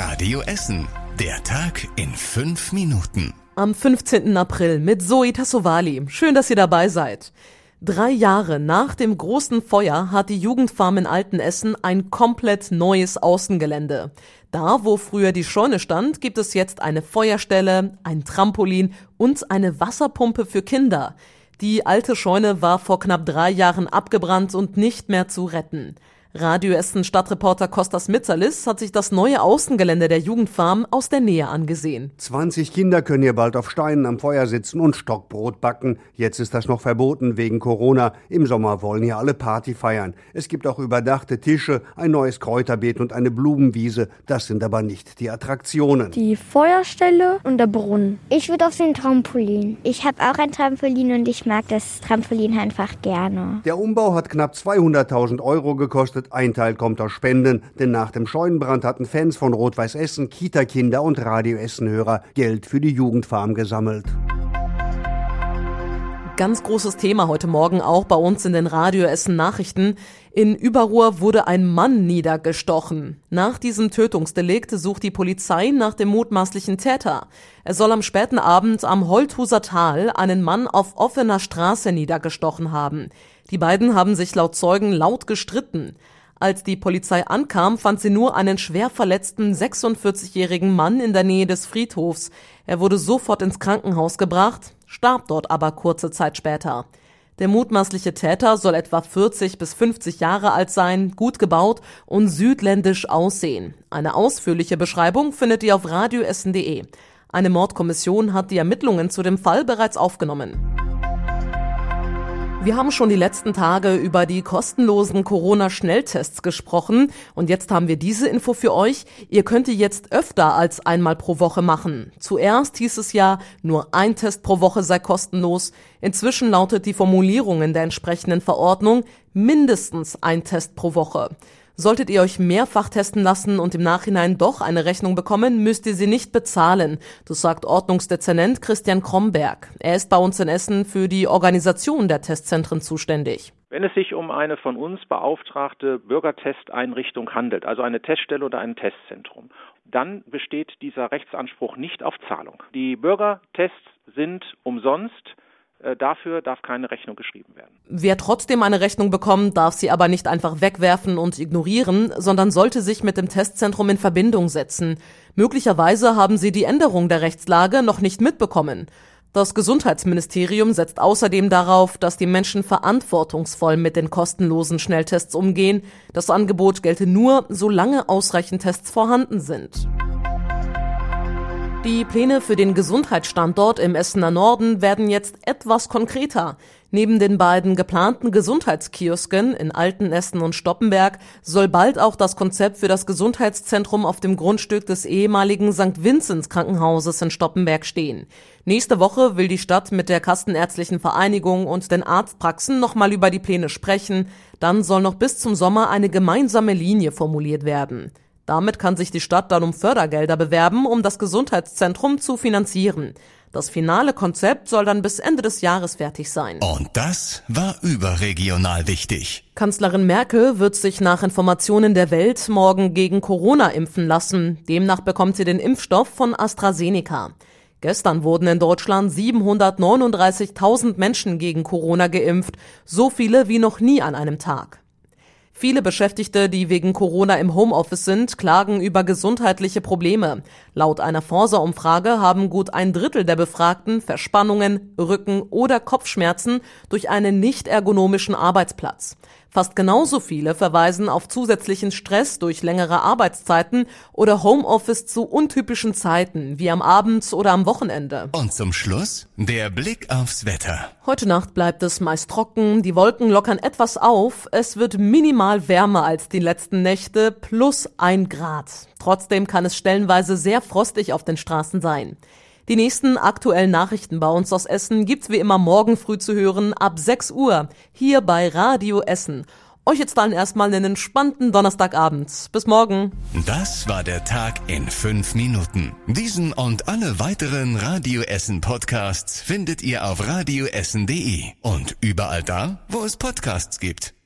Radio Essen. Der Tag in fünf Minuten. Am 15. April mit Zoe Tassovali. Schön, dass ihr dabei seid. Drei Jahre nach dem großen Feuer hat die Jugendfarm in Altenessen ein komplett neues Außengelände. Da, wo früher die Scheune stand, gibt es jetzt eine Feuerstelle, ein Trampolin und eine Wasserpumpe für Kinder. Die alte Scheune war vor knapp drei Jahren abgebrannt und nicht mehr zu retten. Radio Essen Stadtreporter Kostas Mitzalis hat sich das neue Außengelände der Jugendfarm aus der Nähe angesehen. 20 Kinder können hier bald auf Steinen am Feuer sitzen und Stockbrot backen. Jetzt ist das noch verboten wegen Corona. Im Sommer wollen hier alle Party feiern. Es gibt auch überdachte Tische, ein neues Kräuterbeet und eine Blumenwiese. Das sind aber nicht die Attraktionen. Die Feuerstelle und der Brunnen. Ich würde auf den Trampolin. Ich habe auch ein Trampolin und ich mag das Trampolin einfach gerne. Der Umbau hat knapp 200.000 Euro gekostet gekostet. Ein Teil kommt aus Spenden, denn nach dem Scheunenbrand hatten Fans von Rot-Weiß Essen, Kita-Kinder und Radio Essen-Hörer Geld für die Jugendfarm gesammelt. Ganz großes Thema heute Morgen auch bei uns in den Radio Essen Nachrichten. In Überruhr wurde ein Mann niedergestochen. Nach diesem Tötungsdelikt sucht die Polizei nach dem mutmaßlichen Täter. Er soll am späten Abend am Holthuser Tal einen Mann auf offener Straße niedergestochen haben. Die beiden haben sich laut Zeugen laut gestritten. Als die Polizei ankam, fand sie nur einen schwer verletzten 46-jährigen Mann in der Nähe des Friedhofs. Er wurde sofort ins Krankenhaus gebracht, starb dort aber kurze Zeit später. Der mutmaßliche Täter soll etwa 40 bis 50 Jahre alt sein, gut gebaut und südländisch aussehen. Eine ausführliche Beschreibung findet ihr auf radioessen.de. Eine Mordkommission hat die Ermittlungen zu dem Fall bereits aufgenommen. Wir haben schon die letzten Tage über die kostenlosen Corona-Schnelltests gesprochen und jetzt haben wir diese Info für euch. Ihr könnt die jetzt öfter als einmal pro Woche machen. Zuerst hieß es ja, nur ein Test pro Woche sei kostenlos. Inzwischen lautet die Formulierung in der entsprechenden Verordnung mindestens ein Test pro Woche. Solltet ihr euch mehrfach testen lassen und im Nachhinein doch eine Rechnung bekommen, müsst ihr sie nicht bezahlen. Das sagt Ordnungsdezernent Christian Kromberg. Er ist bei uns in Essen für die Organisation der Testzentren zuständig. Wenn es sich um eine von uns beauftragte Bürgertesteinrichtung handelt, also eine Teststelle oder ein Testzentrum, dann besteht dieser Rechtsanspruch nicht auf Zahlung. Die Bürgertests sind umsonst dafür darf keine Rechnung geschrieben werden. Wer trotzdem eine Rechnung bekommt, darf sie aber nicht einfach wegwerfen und ignorieren, sondern sollte sich mit dem Testzentrum in Verbindung setzen. Möglicherweise haben sie die Änderung der Rechtslage noch nicht mitbekommen. Das Gesundheitsministerium setzt außerdem darauf, dass die Menschen verantwortungsvoll mit den kostenlosen Schnelltests umgehen. Das Angebot gelte nur, solange ausreichend Tests vorhanden sind. Die Pläne für den Gesundheitsstandort im Essener Norden werden jetzt etwas konkreter. Neben den beiden geplanten Gesundheitskiosken in Altenessen und Stoppenberg soll bald auch das Konzept für das Gesundheitszentrum auf dem Grundstück des ehemaligen St. Vinzenz Krankenhauses in Stoppenberg stehen. Nächste Woche will die Stadt mit der Kassenärztlichen Vereinigung und den Arztpraxen nochmal über die Pläne sprechen. Dann soll noch bis zum Sommer eine gemeinsame Linie formuliert werden. Damit kann sich die Stadt dann um Fördergelder bewerben, um das Gesundheitszentrum zu finanzieren. Das finale Konzept soll dann bis Ende des Jahres fertig sein. Und das war überregional wichtig. Kanzlerin Merkel wird sich nach Informationen der Welt morgen gegen Corona impfen lassen. Demnach bekommt sie den Impfstoff von AstraZeneca. Gestern wurden in Deutschland 739.000 Menschen gegen Corona geimpft, so viele wie noch nie an einem Tag. Viele Beschäftigte, die wegen Corona im Homeoffice sind, klagen über gesundheitliche Probleme. Laut einer Forsa-Umfrage haben gut ein Drittel der Befragten Verspannungen, Rücken- oder Kopfschmerzen durch einen nicht ergonomischen Arbeitsplatz. Fast genauso viele verweisen auf zusätzlichen Stress durch längere Arbeitszeiten oder Homeoffice zu untypischen Zeiten, wie am Abend oder am Wochenende. Und zum Schluss der Blick aufs Wetter. Heute Nacht bleibt es meist trocken, die Wolken lockern etwas auf, es wird minimal wärmer als die letzten Nächte, plus ein Grad. Trotzdem kann es stellenweise sehr frostig auf den Straßen sein. Die nächsten aktuellen Nachrichten bei uns aus Essen gibt's wie immer morgen früh zu hören ab 6 Uhr hier bei Radio Essen. Euch jetzt dann erstmal einen entspannten Donnerstagabend. Bis morgen. Das war der Tag in fünf Minuten. Diesen und alle weiteren Radio Essen Podcasts findet ihr auf radioessen.de und überall da, wo es Podcasts gibt.